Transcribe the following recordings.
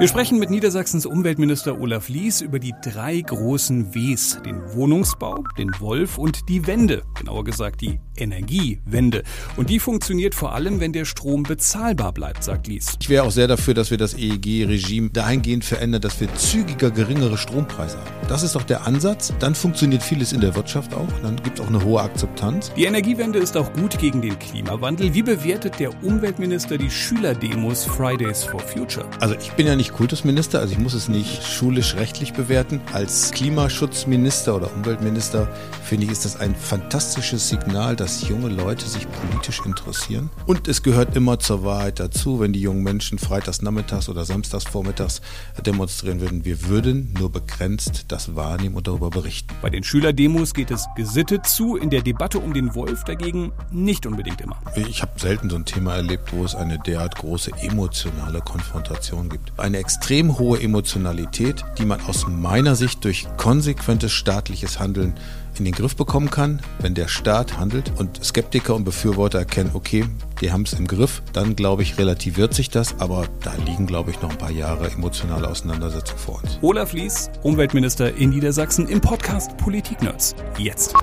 Wir sprechen mit Niedersachsens Umweltminister Olaf Lies über die drei großen Ws, den Wohnungsbau, den Wolf und die Wende, genauer gesagt die Energiewende. Und die funktioniert vor allem, wenn der Strom bezahlbar bleibt, sagt Lies. Ich wäre auch sehr dafür, dass wir das EEG-Regime dahingehend verändern, dass wir zügiger geringere Strompreise haben. Das ist doch der Ansatz. Dann funktioniert vieles in der Wirtschaft auch. Dann gibt es auch eine hohe Akzeptanz. Die Energiewende ist auch gut gegen den Klimawandel. Wie bewertet der Umweltminister die Schülerdemos Fridays for Future? Also ich bin ja nicht Kultusminister, also ich muss es nicht schulisch-rechtlich bewerten. Als Klimaschutzminister oder Umweltminister finde ich, ist das ein fantastisches Signal, dass junge Leute sich politisch interessieren. Und es gehört immer zur Wahrheit dazu, wenn die jungen Menschen freitags nachmittags oder samstags vormittags demonstrieren würden. Wir würden nur begrenzt das wahrnehmen und darüber berichten. Bei den Schülerdemos geht es gesittet zu, in der Debatte um den Wolf dagegen nicht unbedingt immer. Ich habe selten so ein Thema erlebt, wo es eine derart große emotionale Konfrontation gibt. Eine extrem hohe Emotionalität, die man aus meiner Sicht durch konsequentes staatliches Handeln in den Griff bekommen kann, wenn der Staat handelt und Skeptiker und Befürworter erkennen, okay, die haben es im Griff, dann glaube ich, relativiert sich das, aber da liegen, glaube ich, noch ein paar Jahre emotionale Auseinandersetzung vor uns. Olaf Lies, Umweltminister in Niedersachsen im Podcast Politik Nerds. Jetzt.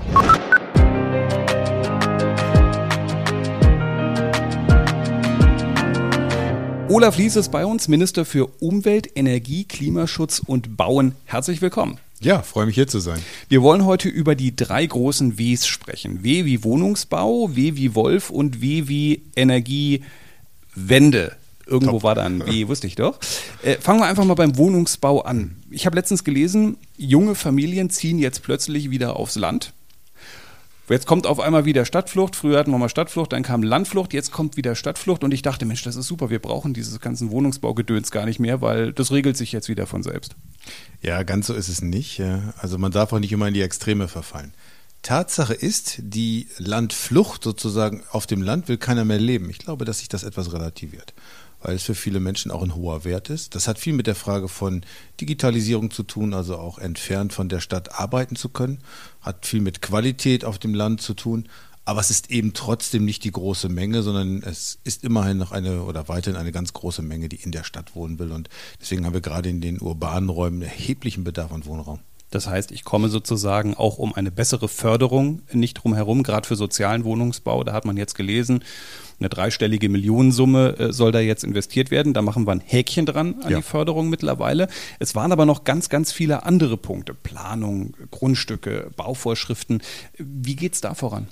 Olaf Lies ist bei uns, Minister für Umwelt, Energie, Klimaschutz und Bauen. Herzlich willkommen. Ja, freue mich hier zu sein. Wir wollen heute über die drei großen Ws sprechen. W wie Wohnungsbau, W wie Wolf und W wie Energiewende. Irgendwo Top. war da ein W, wusste ich doch. Äh, fangen wir einfach mal beim Wohnungsbau an. Ich habe letztens gelesen, junge Familien ziehen jetzt plötzlich wieder aufs Land. Jetzt kommt auf einmal wieder Stadtflucht. Früher hatten wir mal Stadtflucht, dann kam Landflucht, jetzt kommt wieder Stadtflucht. Und ich dachte, Mensch, das ist super, wir brauchen dieses ganzen Wohnungsbaugedöns gar nicht mehr, weil das regelt sich jetzt wieder von selbst. Ja, ganz so ist es nicht. Also man darf auch nicht immer in die Extreme verfallen. Tatsache ist, die Landflucht sozusagen auf dem Land will keiner mehr leben. Ich glaube, dass sich das etwas relativiert weil es für viele Menschen auch ein hoher Wert ist. Das hat viel mit der Frage von Digitalisierung zu tun, also auch entfernt von der Stadt arbeiten zu können, hat viel mit Qualität auf dem Land zu tun. Aber es ist eben trotzdem nicht die große Menge, sondern es ist immerhin noch eine oder weiterhin eine ganz große Menge, die in der Stadt wohnen will. Und deswegen haben wir gerade in den urbanen Räumen erheblichen Bedarf an Wohnraum. Das heißt, ich komme sozusagen auch um eine bessere Förderung nicht drum herum, gerade für sozialen Wohnungsbau. Da hat man jetzt gelesen, eine dreistellige Millionensumme äh, soll da jetzt investiert werden. Da machen wir ein Häkchen dran an ja. die Förderung mittlerweile. Es waren aber noch ganz, ganz viele andere Punkte. Planung, Grundstücke, Bauvorschriften. Wie geht's da voran?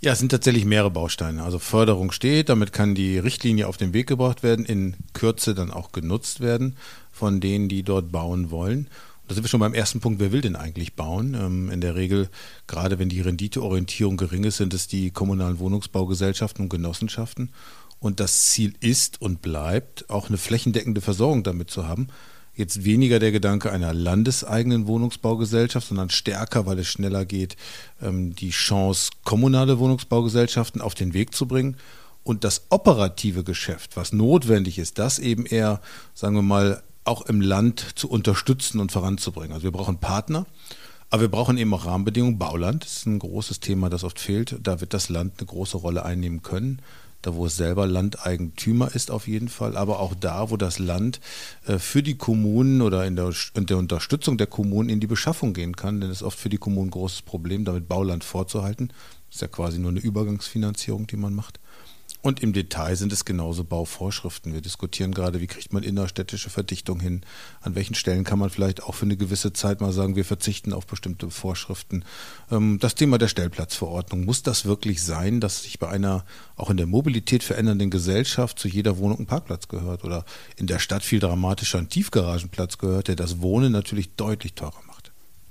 Ja, es sind tatsächlich mehrere Bausteine. Also Förderung steht, damit kann die Richtlinie auf den Weg gebracht werden, in Kürze dann auch genutzt werden von denen, die dort bauen wollen. Da sind wir schon beim ersten Punkt, wer will denn eigentlich bauen? Ähm, in der Regel, gerade wenn die Renditeorientierung gering ist, sind es die kommunalen Wohnungsbaugesellschaften und Genossenschaften. Und das Ziel ist und bleibt, auch eine flächendeckende Versorgung damit zu haben. Jetzt weniger der Gedanke einer landeseigenen Wohnungsbaugesellschaft, sondern stärker, weil es schneller geht, ähm, die Chance, kommunale Wohnungsbaugesellschaften auf den Weg zu bringen und das operative Geschäft, was notwendig ist, das eben eher, sagen wir mal, auch im Land zu unterstützen und voranzubringen. Also wir brauchen Partner, aber wir brauchen eben auch Rahmenbedingungen. Bauland ist ein großes Thema, das oft fehlt. Da wird das Land eine große Rolle einnehmen können. Da, wo es selber Landeigentümer ist, auf jeden Fall, aber auch da, wo das Land äh, für die Kommunen oder in der, in der Unterstützung der Kommunen in die Beschaffung gehen kann. Denn es ist oft für die Kommunen ein großes Problem, damit Bauland vorzuhalten. Das ist ja quasi nur eine Übergangsfinanzierung, die man macht. Und im Detail sind es genauso Bauvorschriften. Wir diskutieren gerade, wie kriegt man innerstädtische Verdichtung hin? An welchen Stellen kann man vielleicht auch für eine gewisse Zeit mal sagen, wir verzichten auf bestimmte Vorschriften? Ähm, das Thema der Stellplatzverordnung. Muss das wirklich sein, dass sich bei einer auch in der Mobilität verändernden Gesellschaft zu jeder Wohnung ein Parkplatz gehört oder in der Stadt viel dramatischer ein Tiefgaragenplatz gehört, der das Wohnen natürlich deutlich teurer macht?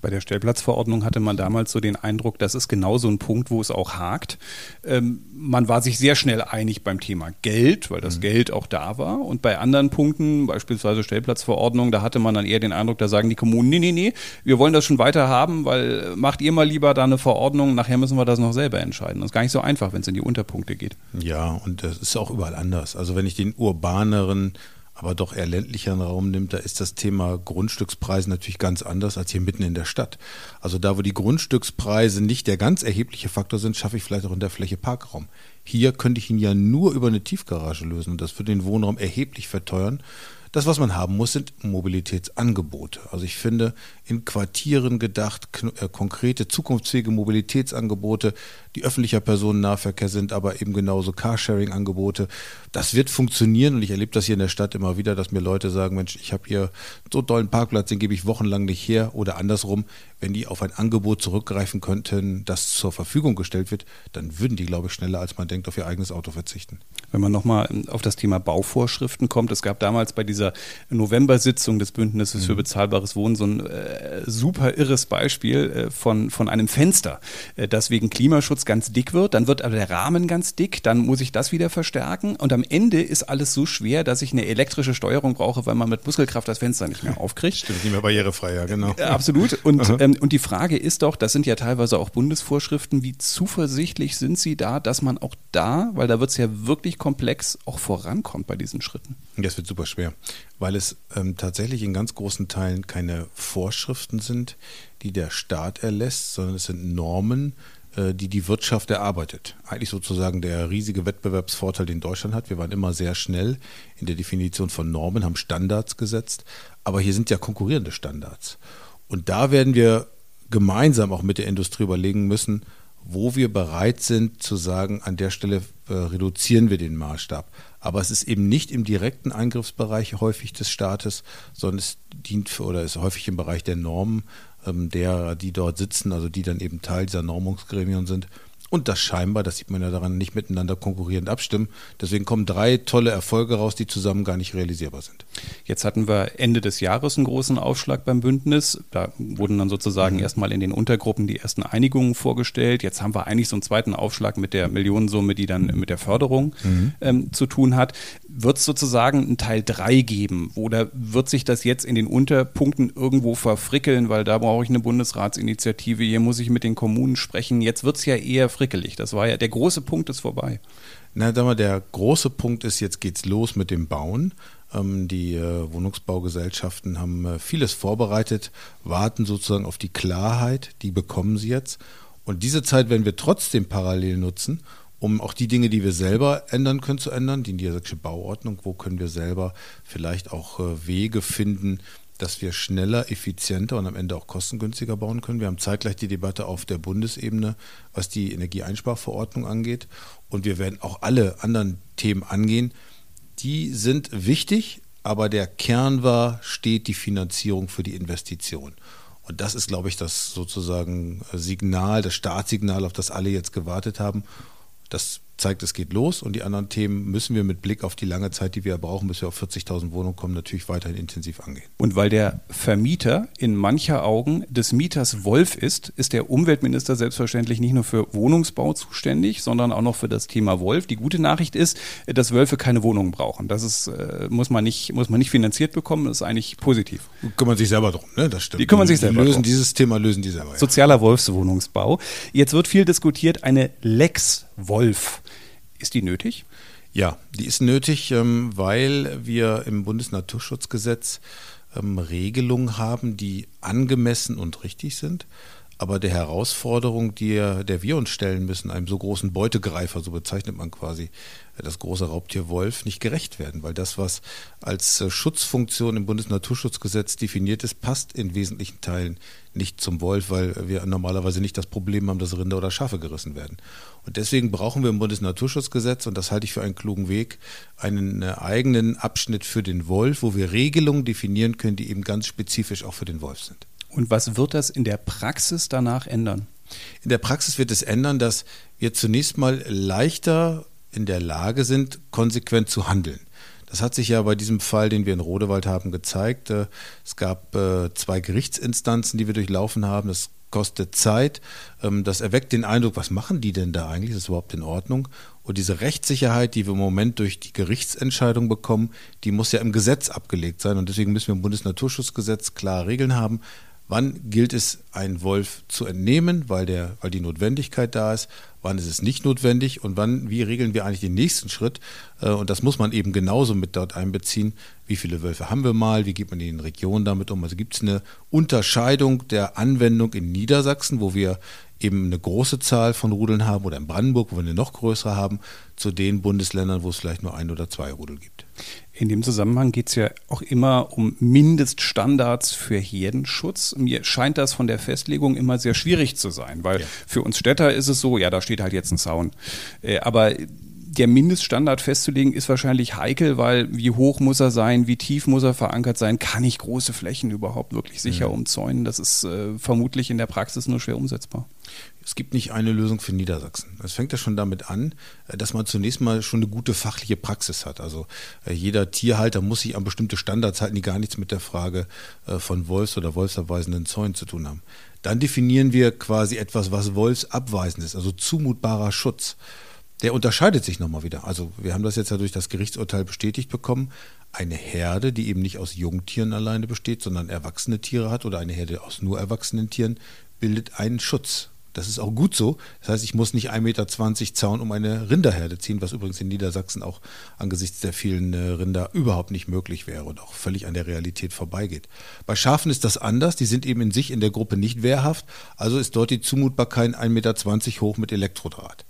Bei der Stellplatzverordnung hatte man damals so den Eindruck, das ist genau so ein Punkt, wo es auch hakt. Ähm, man war sich sehr schnell einig beim Thema Geld, weil das mhm. Geld auch da war. Und bei anderen Punkten, beispielsweise Stellplatzverordnung, da hatte man dann eher den Eindruck, da sagen die Kommunen, nee, nee, nee, wir wollen das schon weiter haben, weil macht ihr mal lieber da eine Verordnung, nachher müssen wir das noch selber entscheiden. Das ist gar nicht so einfach, wenn es in die Unterpunkte geht. Ja, und das ist auch überall anders. Also wenn ich den urbaneren aber doch eher ländlicheren Raum nimmt, da ist das Thema Grundstückspreise natürlich ganz anders als hier mitten in der Stadt. Also da, wo die Grundstückspreise nicht der ganz erhebliche Faktor sind, schaffe ich vielleicht auch in der Fläche Parkraum. Hier könnte ich ihn ja nur über eine Tiefgarage lösen und das würde den Wohnraum erheblich verteuern. Das, was man haben muss, sind Mobilitätsangebote. Also ich finde, in Quartieren gedacht, äh, konkrete, zukunftsfähige Mobilitätsangebote, die öffentlicher Personennahverkehr sind, aber eben genauso Carsharing-Angebote. Das wird funktionieren und ich erlebe das hier in der Stadt immer wieder, dass mir Leute sagen, Mensch, ich habe hier so tollen Parkplatz, den gebe ich wochenlang nicht her oder andersrum, wenn die auf ein Angebot zurückgreifen könnten, das zur Verfügung gestellt wird, dann würden die, glaube ich, schneller als man denkt, auf ihr eigenes Auto verzichten. Wenn man nochmal auf das Thema Bauvorschriften kommt, es gab damals bei dieser November-Sitzung des Bündnisses mhm. für bezahlbares Wohnen so ein äh, super irres Beispiel äh, von, von einem Fenster, äh, das wegen Klimaschutz ganz dick wird, dann wird aber der Rahmen ganz dick, dann muss ich das wieder verstärken und am Ende ist alles so schwer, dass ich eine elektrische Steuerung brauche, weil man mit Muskelkraft das Fenster nicht mehr aufkriegt. Stimmt, nicht mehr barrierefrei, ja, genau. Äh, absolut. Und, ähm, und die Frage ist doch, das sind ja teilweise auch Bundesvorschriften, wie zuversichtlich sind Sie da, dass man auch da, weil da wird es ja wirklich komplex, auch vorankommt bei diesen Schritten? Das wird super schwer, weil es ähm, tatsächlich in ganz großen Teilen keine Vorschriften sind, die der Staat erlässt, sondern es sind Normen, äh, die die Wirtschaft erarbeitet. Eigentlich sozusagen der riesige Wettbewerbsvorteil, den Deutschland hat. Wir waren immer sehr schnell in der Definition von Normen, haben Standards gesetzt, aber hier sind ja konkurrierende Standards. Und da werden wir gemeinsam auch mit der Industrie überlegen müssen, wo wir bereit sind zu sagen, an der Stelle äh, reduzieren wir den Maßstab. Aber es ist eben nicht im direkten Eingriffsbereich häufig des Staates, sondern es dient für, oder ist häufig im Bereich der Normen ähm, die dort sitzen, also die dann eben Teil dieser Normungsgremien sind und das scheinbar, das sieht man ja daran, nicht miteinander konkurrierend abstimmen. Deswegen kommen drei tolle Erfolge raus, die zusammen gar nicht realisierbar sind. Jetzt hatten wir Ende des Jahres einen großen Aufschlag beim Bündnis. Da wurden dann sozusagen mhm. erstmal in den Untergruppen die ersten Einigungen vorgestellt. Jetzt haben wir eigentlich so einen zweiten Aufschlag mit der Millionensumme, die dann mit der Förderung mhm. ähm, zu tun hat. Wird es sozusagen einen Teil 3 geben? Oder wird sich das jetzt in den Unterpunkten irgendwo verfrickeln, weil da brauche ich eine Bundesratsinitiative, hier muss ich mit den Kommunen sprechen. Jetzt wird es ja eher frickelig. Das war ja, der große Punkt ist vorbei. Na, sag mal, der große Punkt ist, jetzt geht's los mit dem Bauen. Ähm, die äh, Wohnungsbaugesellschaften haben äh, vieles vorbereitet, warten sozusagen auf die Klarheit, die bekommen sie jetzt. Und diese Zeit werden wir trotzdem parallel nutzen, um auch die Dinge, die wir selber ändern können, zu ändern. Die niedersächsische Bauordnung, wo können wir selber vielleicht auch äh, Wege finden, dass wir schneller, effizienter und am Ende auch kostengünstiger bauen können. Wir haben zeitgleich die Debatte auf der Bundesebene, was die Energieeinsparverordnung angeht. Und wir werden auch alle anderen Themen angehen. Die sind wichtig, aber der Kern war, steht die Finanzierung für die Investition. Und das ist, glaube ich, das sozusagen Signal, das Startsignal, auf das alle jetzt gewartet haben. Das zeigt, es geht los und die anderen Themen müssen wir mit Blick auf die lange Zeit, die wir brauchen, bis wir auf 40.000 Wohnungen kommen, natürlich weiterhin intensiv angehen. Und weil der Vermieter in mancher Augen des Mieters Wolf ist, ist der Umweltminister selbstverständlich nicht nur für Wohnungsbau zuständig, sondern auch noch für das Thema Wolf. Die gute Nachricht ist, dass Wölfe keine Wohnungen brauchen. Das ist, äh, muss man nicht, muss man nicht finanziert bekommen. Das ist eigentlich positiv. Kümmern sich selber drum, ne? Das stimmt. Die kümmern sich selber die lösen drum. dieses Thema lösen die selber. Ja. Sozialer Wolfswohnungsbau. Jetzt wird viel diskutiert, eine Lex Wolf. Ist die nötig? Ja, die ist nötig, ähm, weil wir im Bundesnaturschutzgesetz ähm, Regelungen haben, die angemessen und richtig sind aber der Herausforderung, die, der wir uns stellen müssen, einem so großen Beutegreifer, so bezeichnet man quasi das große Raubtier Wolf, nicht gerecht werden, weil das, was als Schutzfunktion im Bundesnaturschutzgesetz definiert ist, passt in wesentlichen Teilen nicht zum Wolf, weil wir normalerweise nicht das Problem haben, dass Rinder oder Schafe gerissen werden. Und deswegen brauchen wir im Bundesnaturschutzgesetz, und das halte ich für einen klugen Weg, einen äh, eigenen Abschnitt für den Wolf, wo wir Regelungen definieren können, die eben ganz spezifisch auch für den Wolf sind. Und was wird das in der Praxis danach ändern? In der Praxis wird es ändern, dass wir zunächst mal leichter in der Lage sind, konsequent zu handeln. Das hat sich ja bei diesem Fall, den wir in Rodewald haben, gezeigt. Äh, es gab äh, zwei Gerichtsinstanzen, die wir durchlaufen haben. Das kostet Zeit. Ähm, das erweckt den Eindruck, was machen die denn da eigentlich? Ist das überhaupt in Ordnung? Und diese Rechtssicherheit, die wir im Moment durch die Gerichtsentscheidung bekommen, die muss ja im Gesetz abgelegt sein. Und deswegen müssen wir im Bundesnaturschutzgesetz klare Regeln haben, Wann gilt es, einen Wolf zu entnehmen, weil, der, weil die Notwendigkeit da ist? Wann ist es nicht notwendig? Und wann, wie regeln wir eigentlich den nächsten Schritt? Äh, und das muss man eben genauso mit dort einbeziehen. Wie viele Wölfe haben wir mal? Wie geht man in den Regionen damit um? Also gibt es eine Unterscheidung der Anwendung in Niedersachsen, wo wir eben eine große Zahl von Rudeln haben oder in Brandenburg, wo wir eine noch größere haben, zu den Bundesländern, wo es vielleicht nur ein oder zwei Rudel gibt. In dem Zusammenhang geht es ja auch immer um Mindeststandards für Herdenschutz. Mir scheint das von der Festlegung immer sehr schwierig zu sein, weil ja. für uns Städter ist es so, ja, da steht halt jetzt ein Zaun. Äh, aber der Mindeststandard festzulegen ist wahrscheinlich heikel, weil wie hoch muss er sein, wie tief muss er verankert sein, kann ich große Flächen überhaupt wirklich sicher mhm. umzäunen? Das ist äh, vermutlich in der Praxis nur schwer umsetzbar. Es gibt nicht eine Lösung für Niedersachsen. Es fängt ja schon damit an, äh, dass man zunächst mal schon eine gute fachliche Praxis hat. Also äh, jeder Tierhalter muss sich an bestimmte Standards halten, die gar nichts mit der Frage äh, von Wolfs- oder wolfsabweisenden Zäunen zu tun haben. Dann definieren wir quasi etwas, was wolfsabweisend ist, also zumutbarer Schutz der unterscheidet sich nochmal wieder. Also wir haben das jetzt ja durch das Gerichtsurteil bestätigt bekommen. Eine Herde, die eben nicht aus Jungtieren alleine besteht, sondern erwachsene Tiere hat oder eine Herde aus nur erwachsenen Tieren, bildet einen Schutz. Das ist auch gut so. Das heißt, ich muss nicht 1,20 Meter Zaun um eine Rinderherde ziehen, was übrigens in Niedersachsen auch angesichts der vielen äh, Rinder überhaupt nicht möglich wäre und auch völlig an der Realität vorbeigeht. Bei Schafen ist das anders. Die sind eben in sich in der Gruppe nicht wehrhaft. Also ist dort die Zumutbarkeit 1,20 Meter hoch mit Elektrodraht.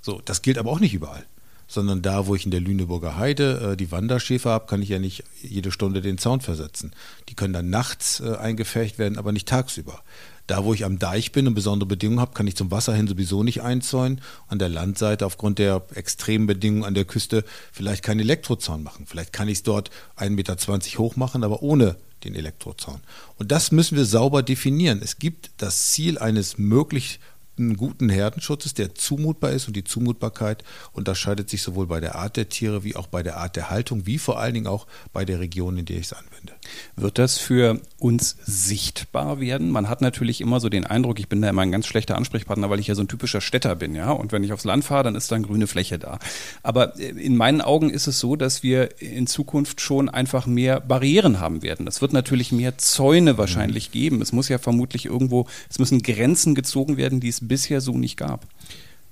So, das gilt aber auch nicht überall. Sondern da, wo ich in der Lüneburger Heide äh, die Wanderschäfer habe, kann ich ja nicht jede Stunde den Zaun versetzen. Die können dann nachts äh, eingefärcht werden, aber nicht tagsüber. Da, wo ich am Deich bin und besondere Bedingungen habe, kann ich zum Wasser hin sowieso nicht einzäunen. An der Landseite aufgrund der extremen Bedingungen an der Küste vielleicht keinen Elektrozaun machen. Vielleicht kann ich es dort 1,20 Meter hoch machen, aber ohne den Elektrozaun. Und das müssen wir sauber definieren. Es gibt das Ziel eines möglich einen guten Herdenschutzes, der zumutbar ist und die Zumutbarkeit unterscheidet sich sowohl bei der Art der Tiere wie auch bei der Art der Haltung, wie vor allen Dingen auch bei der Region, in der ich es anwende. Wird das für uns sichtbar werden? Man hat natürlich immer so den Eindruck, ich bin da immer ein ganz schlechter Ansprechpartner, weil ich ja so ein typischer Städter bin, ja. Und wenn ich aufs Land fahre, dann ist da eine grüne Fläche da. Aber äh, in meinen Augen ist es so, dass wir in Zukunft schon einfach mehr Barrieren haben werden. Es wird natürlich mehr Zäune wahrscheinlich mhm. geben. Es muss ja vermutlich irgendwo, es müssen Grenzen gezogen werden, die es bisher so nicht gab.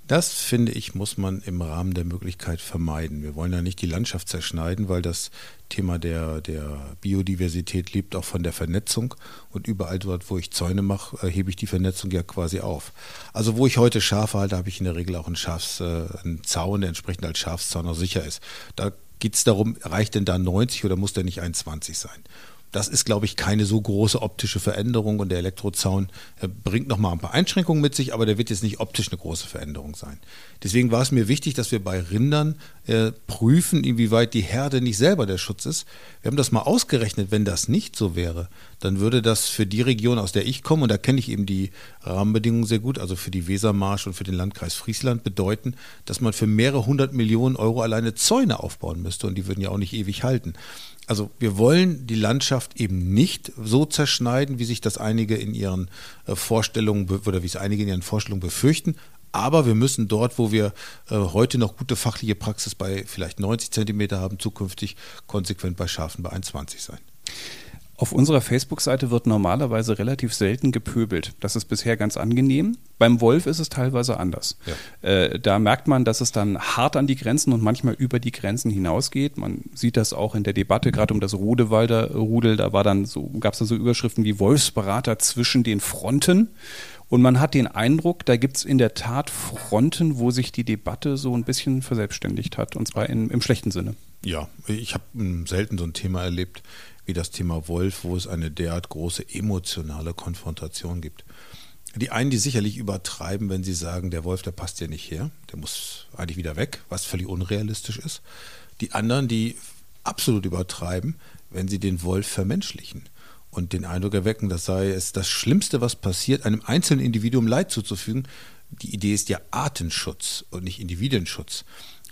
Das, finde ich, muss man im Rahmen der Möglichkeit vermeiden. Wir wollen ja nicht die Landschaft zerschneiden, weil das Thema der, der Biodiversität lebt auch von der Vernetzung. Und überall dort, wo ich Zäune mache, äh, hebe ich die Vernetzung ja quasi auf. Also wo ich heute Schafe halte, habe ich in der Regel auch einen, Schafs, äh, einen Zaun, der entsprechend als Schafszaun auch sicher ist. Da geht es darum, reicht denn da 90 oder muss der nicht 1,20 sein? Das ist, glaube ich, keine so große optische Veränderung und der Elektrozaun äh, bringt nochmal ein paar Einschränkungen mit sich, aber der wird jetzt nicht optisch eine große Veränderung sein. Deswegen war es mir wichtig, dass wir bei Rindern äh, prüfen, inwieweit die Herde nicht selber der Schutz ist. Wir haben das mal ausgerechnet, wenn das nicht so wäre, dann würde das für die Region, aus der ich komme, und da kenne ich eben die Rahmenbedingungen sehr gut, also für die Wesermarsch und für den Landkreis Friesland, bedeuten, dass man für mehrere hundert Millionen Euro alleine Zäune aufbauen müsste und die würden ja auch nicht ewig halten. Also wir wollen die Landschaft eben nicht so zerschneiden, wie sich das einige in ihren äh, Vorstellungen oder wie es einige in ihren Vorstellungen befürchten. Aber wir müssen dort, wo wir äh, heute noch gute fachliche Praxis bei vielleicht 90 Zentimeter haben, zukünftig konsequent bei Schafen bei 1,20 sein. Auf unserer Facebook-Seite wird normalerweise relativ selten gepöbelt. Das ist bisher ganz angenehm. Beim Wolf ist es teilweise anders. Ja. Äh, da merkt man, dass es dann hart an die Grenzen und manchmal über die Grenzen hinausgeht. Man sieht das auch in der Debatte, gerade um das Rodewalder Rudel. Da war dann so, gab es da so Überschriften wie Wolfsberater zwischen den Fronten. Und man hat den Eindruck, da gibt es in der Tat Fronten, wo sich die Debatte so ein bisschen verselbstständigt hat, und zwar in, im schlechten Sinne. Ja, ich habe selten so ein Thema erlebt wie das Thema Wolf, wo es eine derart große emotionale Konfrontation gibt. Die einen, die sicherlich übertreiben, wenn sie sagen, der Wolf, der passt ja nicht her, der muss eigentlich wieder weg, was völlig unrealistisch ist. Die anderen, die absolut übertreiben, wenn sie den Wolf vermenschlichen und den Eindruck erwecken, das sei es das Schlimmste, was passiert, einem einzelnen Individuum Leid zuzufügen. Die Idee ist ja Artenschutz und nicht Individuenschutz.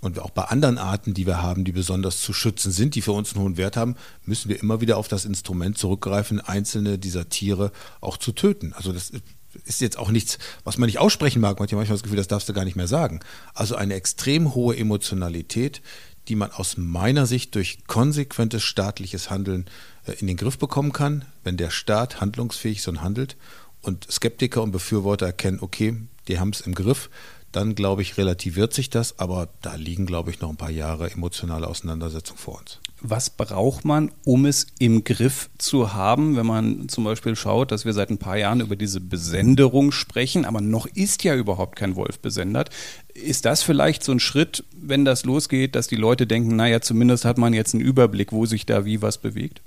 Und auch bei anderen Arten, die wir haben, die besonders zu schützen sind, die für uns einen hohen Wert haben, müssen wir immer wieder auf das Instrument zurückgreifen, einzelne dieser Tiere auch zu töten. Also das ist jetzt auch nichts, was man nicht aussprechen mag. Manchmal habe ich das Gefühl, das darfst du gar nicht mehr sagen. Also eine extrem hohe Emotionalität, die man aus meiner Sicht durch konsequentes staatliches Handeln äh, in den Griff bekommen kann, wenn der Staat handlungsfähig so handelt und Skeptiker und Befürworter erkennen, okay, die haben es im Griff, dann glaube ich, relativiert sich das, aber da liegen, glaube ich, noch ein paar Jahre emotionale Auseinandersetzung vor uns. Was braucht man, um es im Griff zu haben, wenn man zum Beispiel schaut, dass wir seit ein paar Jahren über diese Besenderung sprechen, aber noch ist ja überhaupt kein Wolf besendert. Ist das vielleicht so ein Schritt, wenn das losgeht, dass die Leute denken, naja, zumindest hat man jetzt einen Überblick, wo sich da wie was bewegt?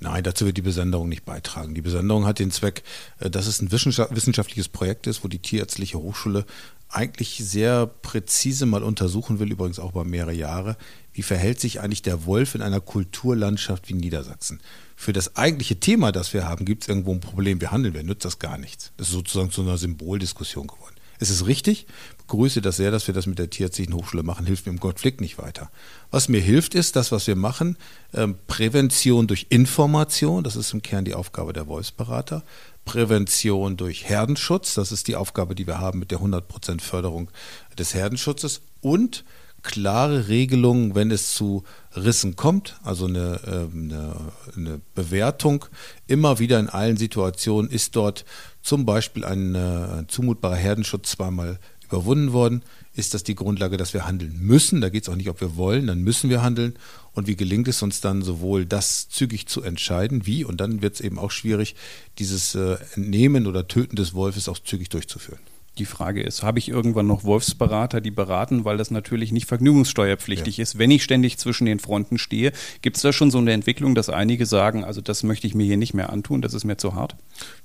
Nein, dazu wird die Besenderung nicht beitragen. Die Besenderung hat den Zweck, äh, dass es ein wissenschaftliches Projekt ist, wo die Tierärztliche Hochschule eigentlich sehr präzise mal untersuchen will, übrigens auch über mehrere Jahre, wie verhält sich eigentlich der Wolf in einer Kulturlandschaft wie Niedersachsen. Für das eigentliche Thema, das wir haben, gibt es irgendwo ein Problem. Wir handeln, wer nützt das gar nichts. Das ist sozusagen zu einer Symboldiskussion geworden. Es ist richtig, begrüße das sehr, dass wir das mit der Tierärztlichen Hochschule machen, hilft mir im Konflikt nicht weiter. Was mir hilft, ist das, was wir machen, ähm, Prävention durch Information, das ist im Kern die Aufgabe der Wolfsberater, Prävention durch Herdenschutz. Das ist die Aufgabe, die wir haben mit der 100% Förderung des Herdenschutzes und klare Regelungen, wenn es zu Rissen kommt, also eine, ähm, eine, eine, Bewertung. Immer wieder in allen Situationen ist dort zum Beispiel ein, ein äh, zumutbarer Herdenschutz zweimal überwunden worden ist das die Grundlage, dass wir handeln müssen. Da geht es auch nicht, ob wir wollen, dann müssen wir handeln. Und wie gelingt es uns dann sowohl das zügig zu entscheiden, wie, und dann wird es eben auch schwierig, dieses äh, Entnehmen oder Töten des Wolfes auch zügig durchzuführen. Die Frage ist, habe ich irgendwann noch Wolfsberater, die beraten, weil das natürlich nicht vergnügungssteuerpflichtig ja. ist, wenn ich ständig zwischen den Fronten stehe? Gibt es da schon so eine Entwicklung, dass einige sagen, also das möchte ich mir hier nicht mehr antun, das ist mir zu hart?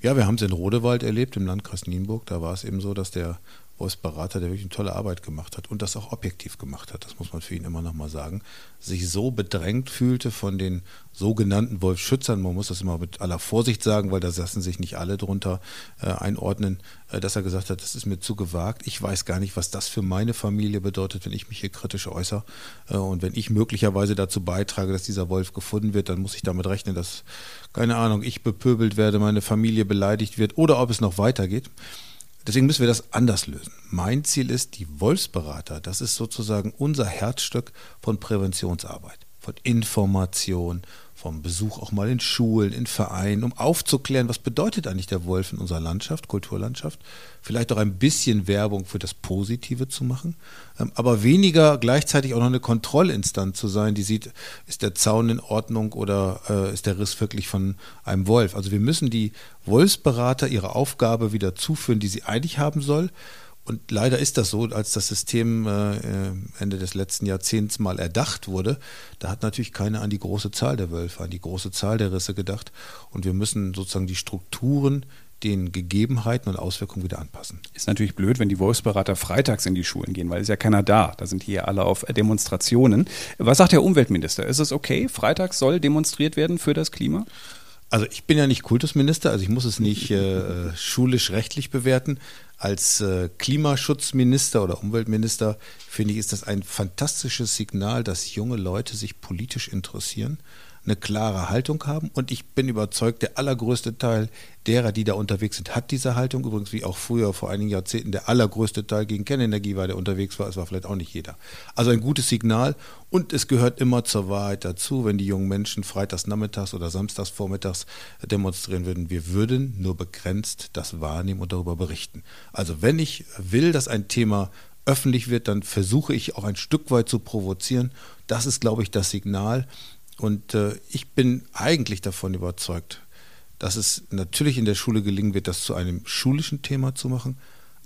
Ja, wir haben es in Rodewald erlebt, im Landkreis Nienburg. Da war es eben so, dass der Berater, der wirklich eine tolle Arbeit gemacht hat und das auch objektiv gemacht hat, das muss man für ihn immer nochmal sagen, sich so bedrängt fühlte von den sogenannten Wolfschützern, man muss das immer mit aller Vorsicht sagen, weil da lassen sich nicht alle drunter äh, einordnen, äh, dass er gesagt hat, das ist mir zu gewagt, ich weiß gar nicht, was das für meine Familie bedeutet, wenn ich mich hier kritisch äußere. Äh, und wenn ich möglicherweise dazu beitrage, dass dieser Wolf gefunden wird, dann muss ich damit rechnen, dass, keine Ahnung, ich bepöbelt werde, meine Familie beleidigt wird oder ob es noch weitergeht. Deswegen müssen wir das anders lösen. Mein Ziel ist, die Wolfsberater, das ist sozusagen unser Herzstück von Präventionsarbeit, von Information, vom Besuch auch mal in Schulen, in Vereinen, um aufzuklären, was bedeutet eigentlich der Wolf in unserer Landschaft, Kulturlandschaft. Vielleicht auch ein bisschen Werbung für das Positive zu machen, ähm, aber weniger gleichzeitig auch noch eine Kontrollinstanz zu sein, die sieht, ist der Zaun in Ordnung oder äh, ist der Riss wirklich von einem Wolf. Also wir müssen die Wolfsberater ihre Aufgabe wieder zuführen, die sie eigentlich haben soll und leider ist das so, als das System äh, Ende des letzten Jahrzehnts mal erdacht wurde, da hat natürlich keiner an die große Zahl der Wölfe, an die große Zahl der Risse gedacht. Und wir müssen sozusagen die Strukturen den Gegebenheiten und Auswirkungen wieder anpassen. Ist natürlich blöd, wenn die Wolfsberater freitags in die Schulen gehen, weil ist ja keiner da. Da sind hier alle auf Demonstrationen. Was sagt der Umweltminister? Ist es okay? Freitags soll demonstriert werden für das Klima? Also ich bin ja nicht Kultusminister, also ich muss es nicht äh, schulisch-rechtlich bewerten. Als äh, Klimaschutzminister oder Umweltminister finde ich, ist das ein fantastisches Signal, dass junge Leute sich politisch interessieren eine klare Haltung haben. Und ich bin überzeugt, der allergrößte Teil derer, die da unterwegs sind, hat diese Haltung. Übrigens, wie auch früher vor einigen Jahrzehnten, der allergrößte Teil gegen Kernenergie war, der unterwegs war. Es war vielleicht auch nicht jeder. Also ein gutes Signal. Und es gehört immer zur Wahrheit dazu, wenn die jungen Menschen freitags nachmittags oder samstags vormittags demonstrieren würden. Wir würden nur begrenzt das wahrnehmen und darüber berichten. Also wenn ich will, dass ein Thema öffentlich wird, dann versuche ich auch ein Stück weit zu provozieren. Das ist, glaube ich, das Signal. Und äh, ich bin eigentlich davon überzeugt, dass es natürlich in der Schule gelingen wird, das zu einem schulischen Thema zu machen,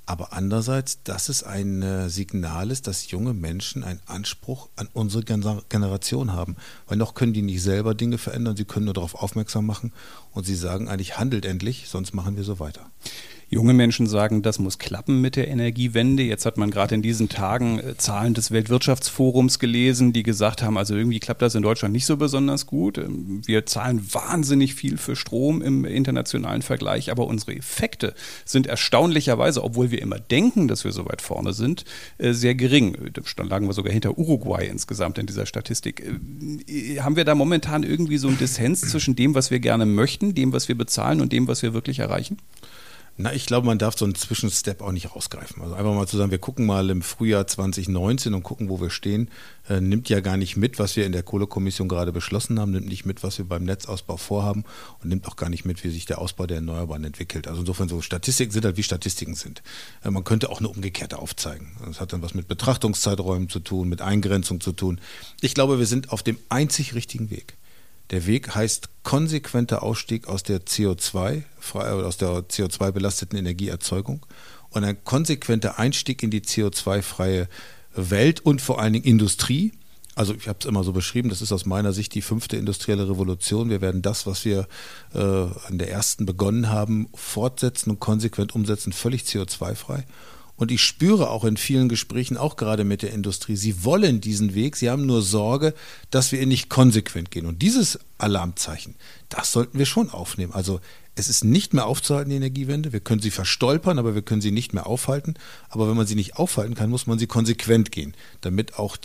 aber andererseits, dass es ein äh, Signal ist, dass junge Menschen einen Anspruch an unsere Generation haben. Weil noch können die nicht selber Dinge verändern, sie können nur darauf aufmerksam machen und sie sagen eigentlich, handelt endlich, sonst machen wir so weiter. Junge Menschen sagen, das muss klappen mit der Energiewende. Jetzt hat man gerade in diesen Tagen äh, Zahlen des Weltwirtschaftsforums gelesen, die gesagt haben, also irgendwie klappt das in Deutschland nicht so besonders gut. Ähm, wir zahlen wahnsinnig viel für Strom im internationalen Vergleich, aber unsere Effekte sind erstaunlicherweise, obwohl wir immer denken, dass wir so weit vorne sind, äh, sehr gering. Da lagen wir sogar hinter Uruguay insgesamt in dieser Statistik. Äh, haben wir da momentan irgendwie so einen Dissens zwischen dem, was wir gerne möchten, dem, was wir bezahlen und dem, was wir wirklich erreichen? Na, ich glaube, man darf so einen Zwischenstep auch nicht rausgreifen. Also einfach mal zu sagen, wir gucken mal im Frühjahr 2019 und gucken, wo wir stehen, äh, nimmt ja gar nicht mit, was wir in der Kohlekommission gerade beschlossen haben, nimmt nicht mit, was wir beim Netzausbau vorhaben und nimmt auch gar nicht mit, wie sich der Ausbau der Erneuerbaren entwickelt. Also insofern so Statistiken sind halt wie Statistiken sind. Äh, man könnte auch eine umgekehrte aufzeigen. Das hat dann was mit Betrachtungszeiträumen zu tun, mit Eingrenzung zu tun. Ich glaube, wir sind auf dem einzig richtigen Weg. Der Weg heißt konsequenter Ausstieg aus der CO2, aus der CO2 belasteten Energieerzeugung und ein konsequenter Einstieg in die CO2-freie Welt und vor allen Dingen Industrie. Also ich habe es immer so beschrieben, das ist aus meiner Sicht die fünfte industrielle Revolution. Wir werden das, was wir äh, an der ersten begonnen haben, fortsetzen und konsequent umsetzen, völlig CO2-frei. Und ich spüre auch in vielen Gesprächen, auch gerade mit der Industrie, sie wollen diesen Weg, sie haben nur Sorge, dass wir ihn nicht konsequent gehen. Und dieses Alarmzeichen, das sollten wir schon aufnehmen. Also es ist nicht mehr aufzuhalten, die Energiewende. Wir können sie verstolpern, aber wir können sie nicht mehr aufhalten. Aber wenn man sie nicht aufhalten kann, muss man sie konsequent gehen, damit auch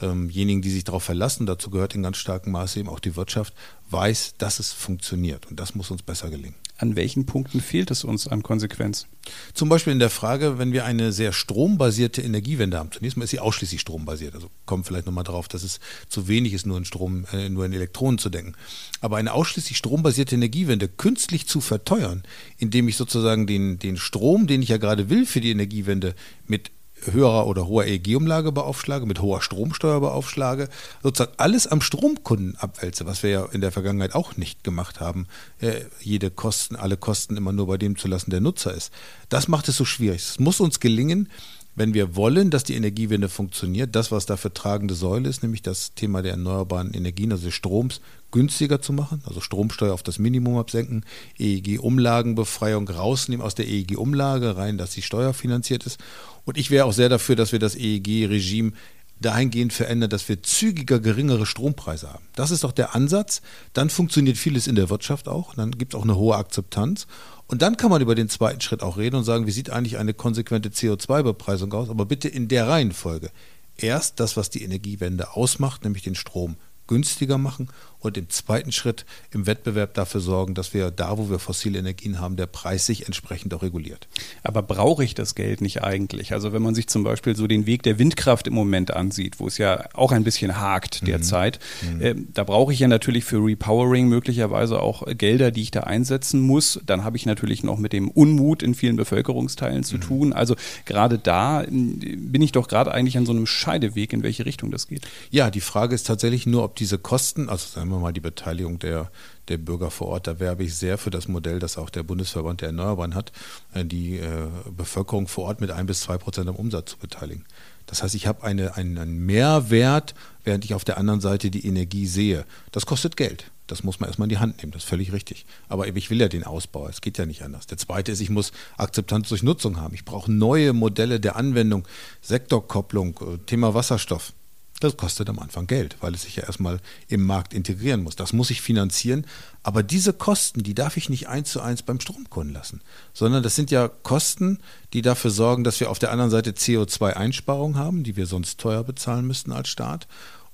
diejenigen, die sich darauf verlassen, dazu gehört in ganz starkem Maße eben auch die Wirtschaft, weiß, dass es funktioniert. Und das muss uns besser gelingen. An welchen Punkten fehlt es uns an Konsequenz? Zum Beispiel in der Frage, wenn wir eine sehr strombasierte Energiewende haben. Zunächst mal ist sie ausschließlich strombasiert. Also kommen vielleicht nochmal drauf, dass es zu wenig ist, nur in Strom, äh, nur in Elektronen zu denken. Aber eine ausschließlich strombasierte Energiewende künstlich zu verteuern, indem ich sozusagen den, den Strom, den ich ja gerade will für die Energiewende, mit höherer oder hoher EEG-Umlage beaufschlage, mit hoher Stromsteuer beaufschlage, sozusagen alles am Stromkunden abwälze, was wir ja in der Vergangenheit auch nicht gemacht haben, äh, jede Kosten, alle Kosten immer nur bei dem zu lassen, der Nutzer ist. Das macht es so schwierig. Es muss uns gelingen, wenn wir wollen, dass die Energiewende funktioniert, das, was dafür tragende Säule ist, nämlich das Thema der erneuerbaren Energien, also des Stroms, günstiger zu machen, also Stromsteuer auf das Minimum absenken, EEG-Umlagenbefreiung rausnehmen aus der EEG-Umlage rein, dass sie steuerfinanziert ist. Und ich wäre auch sehr dafür, dass wir das EEG-Regime dahingehend verändern, dass wir zügiger geringere Strompreise haben. Das ist doch der Ansatz. Dann funktioniert vieles in der Wirtschaft auch. Dann gibt es auch eine hohe Akzeptanz. Und dann kann man über den zweiten Schritt auch reden und sagen, wie sieht eigentlich eine konsequente CO2-Bepreisung aus? Aber bitte in der Reihenfolge. Erst das, was die Energiewende ausmacht, nämlich den Strom günstiger machen und im zweiten Schritt im Wettbewerb dafür sorgen, dass wir da, wo wir fossile Energien haben, der Preis sich entsprechend auch reguliert. Aber brauche ich das Geld nicht eigentlich? Also wenn man sich zum Beispiel so den Weg der Windkraft im Moment ansieht, wo es ja auch ein bisschen hakt derzeit, mhm. mhm. äh, da brauche ich ja natürlich für Repowering möglicherweise auch Gelder, die ich da einsetzen muss. Dann habe ich natürlich noch mit dem Unmut in vielen Bevölkerungsteilen zu mhm. tun. Also gerade da bin ich doch gerade eigentlich an so einem Scheideweg, in welche Richtung das geht. Ja, die Frage ist tatsächlich nur, ob diese Kosten, also sagen wir mal die Beteiligung der, der Bürger vor Ort, da werbe ich sehr für das Modell, das auch der Bundesverband der Erneuerbaren hat, äh, die äh, Bevölkerung vor Ort mit ein bis zwei Prozent am Umsatz zu beteiligen. Das heißt, ich habe eine, einen, Mehrwert, während ich auf der anderen Seite die Energie sehe. Das kostet Geld. Das muss man erstmal in die Hand nehmen, das ist völlig richtig. Aber ich will ja den Ausbau, es geht ja nicht anders. Der zweite ist, ich muss Akzeptanz durch Nutzung haben. Ich brauche neue Modelle der Anwendung, Sektorkopplung, äh, Thema Wasserstoff. Das kostet am Anfang Geld, weil es sich ja erstmal im Markt integrieren muss. Das muss ich finanzieren. Aber diese Kosten, die darf ich nicht eins zu eins beim Stromkunden lassen, sondern das sind ja Kosten, die dafür sorgen, dass wir auf der anderen Seite CO2-Einsparungen haben, die wir sonst teuer bezahlen müssten als Staat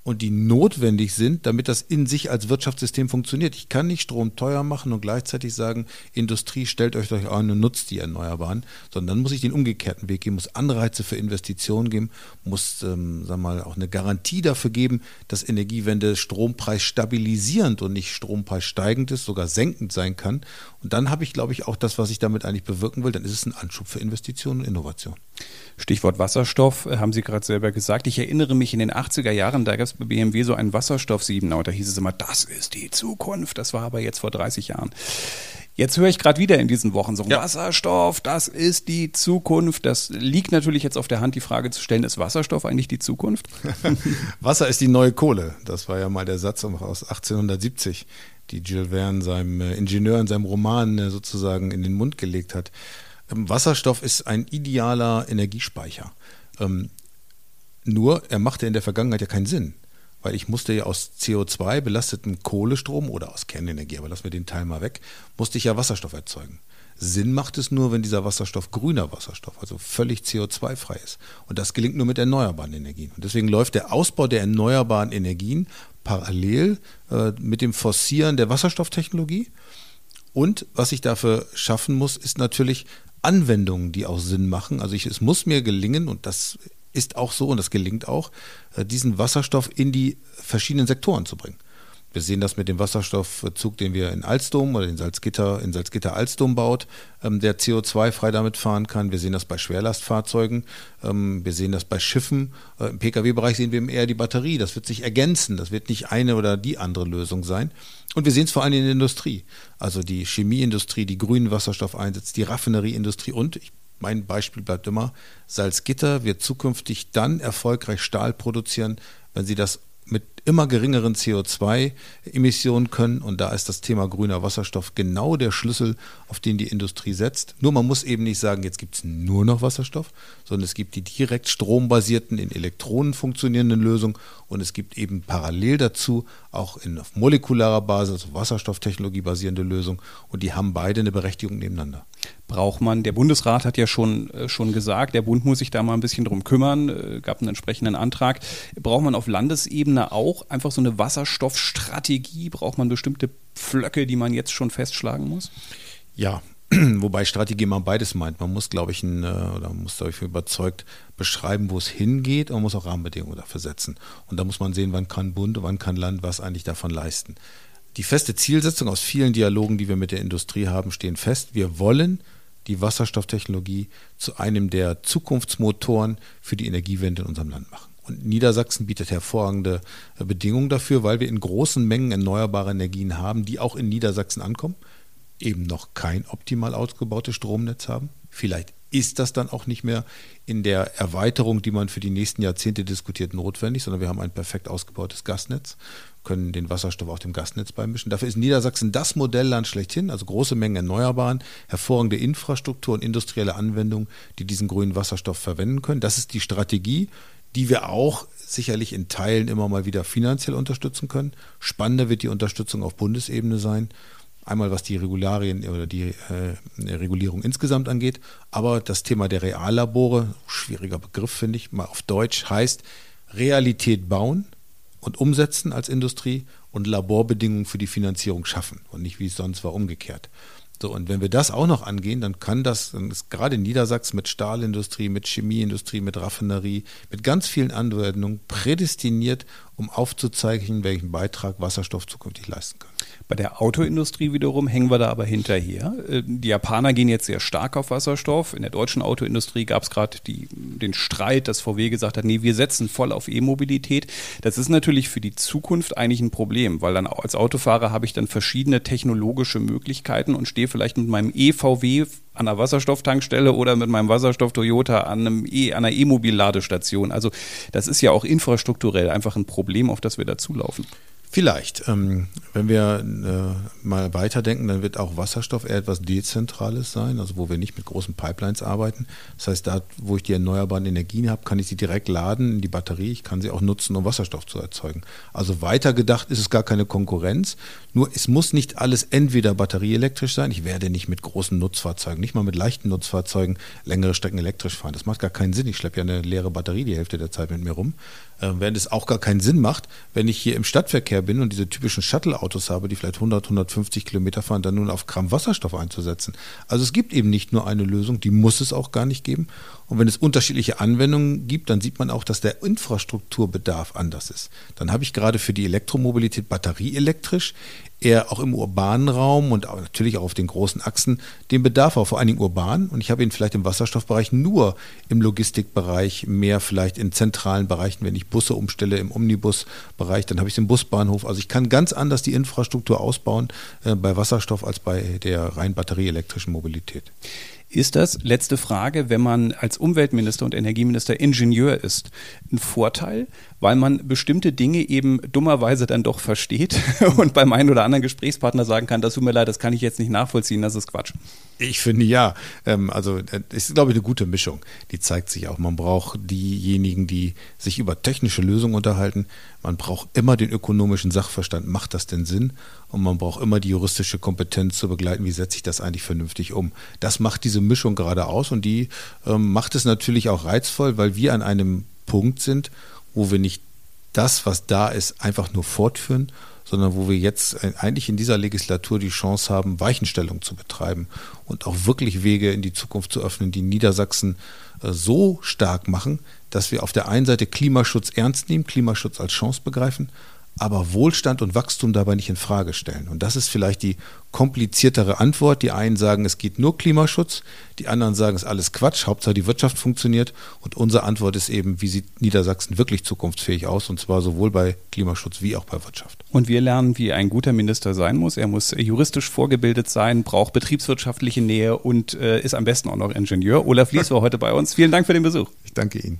und die notwendig sind, damit das in sich als Wirtschaftssystem funktioniert. Ich kann nicht Strom teuer machen und gleichzeitig sagen, Industrie, stellt euch doch ein und nutzt die Erneuerbaren, sondern dann muss ich den umgekehrten Weg geben, muss Anreize für Investitionen geben, muss ähm, wir mal, auch eine Garantie dafür geben, dass Energiewende Strompreis stabilisierend und nicht Strompreis steigend ist, sogar senkend sein kann. Und dann habe ich, glaube ich, auch das, was ich damit eigentlich bewirken will, dann ist es ein Anschub für Investitionen und Innovation. Stichwort Wasserstoff, äh, haben Sie gerade selber gesagt. Ich erinnere mich in den 80er Jahren, da gab es bei BMW so einen Wasserstoff 7 und da hieß es immer, das ist die Zukunft. Das war aber jetzt vor 30 Jahren. Jetzt höre ich gerade wieder in diesen Wochen so, ja. Wasserstoff, das ist die Zukunft. Das liegt natürlich jetzt auf der Hand, die Frage zu stellen, ist Wasserstoff eigentlich die Zukunft? Wasser ist die neue Kohle. Das war ja mal der Satz aus 1870, die Jules Verne seinem äh, Ingenieur in seinem Roman äh, sozusagen in den Mund gelegt hat. Ähm, Wasserstoff ist ein idealer Energiespeicher. Ähm, nur, er machte in der Vergangenheit ja keinen Sinn, weil ich musste ja aus CO2 belasteten Kohlestrom oder aus Kernenergie, aber lassen wir den Teil mal weg, musste ich ja Wasserstoff erzeugen. Sinn macht es nur, wenn dieser Wasserstoff grüner Wasserstoff, also völlig CO2-frei ist. Und das gelingt nur mit erneuerbaren Energien. Und deswegen läuft der Ausbau der erneuerbaren Energien parallel äh, mit dem Forcieren der Wasserstofftechnologie Und was ich dafür schaffen muss, ist natürlich Anwendungen, die auch Sinn machen. Also ich, es muss mir gelingen, und das ist auch so und das gelingt auch, äh, diesen Wasserstoff in die verschiedenen Sektoren zu bringen. Wir sehen das mit dem Wasserstoffzug, den wir in Alstom oder in Salzgitter, in Salzgitter Alstom baut, ähm, der CO2-frei damit fahren kann. Wir sehen das bei Schwerlastfahrzeugen. Ähm, wir sehen das bei Schiffen. Äh, Im Pkw-Bereich sehen wir eher die Batterie. Das wird sich ergänzen. Das wird nicht eine oder die andere Lösung sein. Und wir sehen es vor allem in der Industrie. Also die Chemieindustrie, die grünen Wasserstoff einsetzt, die Raffinerieindustrie und ich mein Beispiel bleibt immer, Salzgitter wird zukünftig dann erfolgreich Stahl produzieren, wenn sie das mit immer geringeren CO2-Emissionen können. Und da ist das Thema grüner Wasserstoff genau der Schlüssel, auf den die Industrie setzt. Nur man muss eben nicht sagen, jetzt gibt es nur noch Wasserstoff, sondern es gibt die direkt strombasierten, in Elektronen funktionierenden Lösungen und es gibt eben parallel dazu auch in auf molekularer Basis, also Wasserstofftechnologie basierende Lösungen und die haben beide eine Berechtigung nebeneinander braucht man, der Bundesrat hat ja schon, äh, schon gesagt, der Bund muss sich da mal ein bisschen drum kümmern, äh, gab einen entsprechenden Antrag. Braucht man auf Landesebene auch einfach so eine Wasserstoffstrategie? Braucht man bestimmte Pflöcke, die man jetzt schon festschlagen muss? Ja, wobei Strategie immer beides meint. Man muss, glaube ich, ein, äh, oder muss, glaube ich, überzeugt beschreiben, wo es hingeht und man muss auch Rahmenbedingungen dafür setzen. Und da muss man sehen, wann kann Bund, wann kann Land was eigentlich davon leisten. Die feste Zielsetzung aus vielen Dialogen, die wir mit der Industrie haben, stehen fest. Wir wollen die Wasserstofftechnologie zu einem der Zukunftsmotoren für die Energiewende in unserem Land machen. Und Niedersachsen bietet hervorragende äh, Bedingungen dafür, weil wir in großen Mengen erneuerbare Energien haben, die auch in Niedersachsen ankommen, eben noch kein optimal ausgebautes Stromnetz haben. Vielleicht ist das dann auch nicht mehr in der Erweiterung, die man für die nächsten Jahrzehnte diskutiert, notwendig, sondern wir haben ein perfekt ausgebautes Gasnetz können den Wasserstoff auch dem Gasnetz beimischen. Dafür ist Niedersachsen das Modellland schlechthin, also große Mengen Erneuerbaren, hervorragende Infrastruktur und industrielle Anwendungen, die diesen grünen Wasserstoff verwenden können. Das ist die Strategie, die wir auch sicherlich in Teilen immer mal wieder finanziell unterstützen können. Spannender wird die Unterstützung auf Bundesebene sein. Einmal was die Regularien oder die äh, Regulierung insgesamt angeht, aber das Thema der Reallabore, schwieriger Begriff finde ich, mal auf Deutsch heißt Realität bauen, und umsetzen als Industrie und Laborbedingungen für die Finanzierung schaffen und nicht wie es sonst war umgekehrt. So, und wenn wir das auch noch angehen, dann kann das, dann ist gerade in Niedersachsen mit Stahlindustrie, mit Chemieindustrie, mit Raffinerie, mit ganz vielen Anwendungen prädestiniert, um aufzuzeichnen, welchen Beitrag Wasserstoff zukünftig leisten kann. Bei der Autoindustrie wiederum hängen wir da aber hinterher. Äh, die Japaner gehen jetzt sehr stark auf Wasserstoff. In der deutschen Autoindustrie gab es gerade den Streit, dass VW gesagt hat, nee, wir setzen voll auf E-Mobilität. Das ist natürlich für die Zukunft eigentlich ein Problem, weil dann als Autofahrer habe ich dann verschiedene technologische Möglichkeiten und stehe vielleicht mit meinem E-VW an einer Wasserstofftankstelle oder mit meinem Wasserstoff Toyota an, einem e, an einer E-Mobil-Ladestation. Also das ist ja auch infrastrukturell einfach ein Problem, auf das wir dazulaufen. Vielleicht. Ähm, wenn wir äh, mal weiterdenken, dann wird auch Wasserstoff eher etwas Dezentrales sein, also wo wir nicht mit großen Pipelines arbeiten. Das heißt, da, wo ich die erneuerbaren Energien habe, kann ich sie direkt laden in die Batterie. Ich kann sie auch nutzen, um Wasserstoff zu erzeugen. Also weiter gedacht ist es gar keine Konkurrenz. Nur es muss nicht alles entweder batterieelektrisch sein. Ich werde nicht mit großen Nutzfahrzeugen, nicht mal mit leichten Nutzfahrzeugen längere Strecken elektrisch fahren. Das macht gar keinen Sinn. Ich schleppe ja eine leere Batterie die Hälfte der Zeit mit mir rum. Äh, während es auch gar keinen Sinn macht, wenn ich hier im Stadtverkehr bin und diese typischen Shuttle-Autos habe, die vielleicht 100, 150 Kilometer fahren, dann nun auf Gramm Wasserstoff einzusetzen. Also es gibt eben nicht nur eine Lösung, die muss es auch gar nicht geben. Und wenn es unterschiedliche Anwendungen gibt, dann sieht man auch, dass der Infrastrukturbedarf anders ist. Dann habe ich gerade für die Elektromobilität batterieelektrisch eher auch im urbanen Raum und natürlich auch auf den großen Achsen den Bedarf auch vor allen Dingen urban. Und ich habe ihn vielleicht im Wasserstoffbereich nur im Logistikbereich, mehr vielleicht in zentralen Bereichen, wenn ich Busse umstelle im Omnibusbereich, dann habe ich es im Busbahnhof. Also ich kann ganz anders die Infrastruktur ausbauen äh, bei Wasserstoff als bei der rein batterieelektrischen Mobilität. Ist das, letzte Frage, wenn man als Umweltminister und Energieminister Ingenieur ist, ein Vorteil, weil man bestimmte Dinge eben dummerweise dann doch versteht und beim einen oder anderen Gesprächspartner sagen kann, das tut mir leid, das kann ich jetzt nicht nachvollziehen, das ist Quatsch. Ich finde ja. Ähm, also es ist, glaube ich, eine gute Mischung. Die zeigt sich auch. Man braucht diejenigen, die sich über technische Lösungen unterhalten. Man braucht immer den ökonomischen Sachverstand. Macht das denn Sinn? Und man braucht immer die juristische Kompetenz zu begleiten. Wie setze ich das eigentlich vernünftig um? Das macht diese Mischung gerade aus und die ähm, macht es natürlich auch reizvoll, weil wir an einem Punkt sind, wo wir nicht das, was da ist, einfach nur fortführen, sondern wo wir jetzt eigentlich in dieser Legislatur die Chance haben, Weichenstellung zu betreiben und auch wirklich Wege in die Zukunft zu öffnen, die Niedersachsen äh, so stark machen, dass wir auf der einen Seite Klimaschutz ernst nehmen, Klimaschutz als Chance begreifen, aber Wohlstand und Wachstum dabei nicht in Frage stellen. Und das ist vielleicht die kompliziertere Antwort. Die einen sagen, es geht nur Klimaschutz, die anderen sagen, es ist alles Quatsch, Hauptsache die Wirtschaft funktioniert. Und unsere Antwort ist eben, wie sieht Niedersachsen wirklich zukunftsfähig aus, und zwar sowohl bei Klimaschutz wie auch bei Wirtschaft. Und wir lernen, wie ein guter Minister sein muss. Er muss juristisch vorgebildet sein, braucht betriebswirtschaftliche Nähe und äh, ist am besten auch noch Ingenieur. Olaf Lies war heute bei uns. Vielen Dank für den Besuch. Ich danke Ihnen.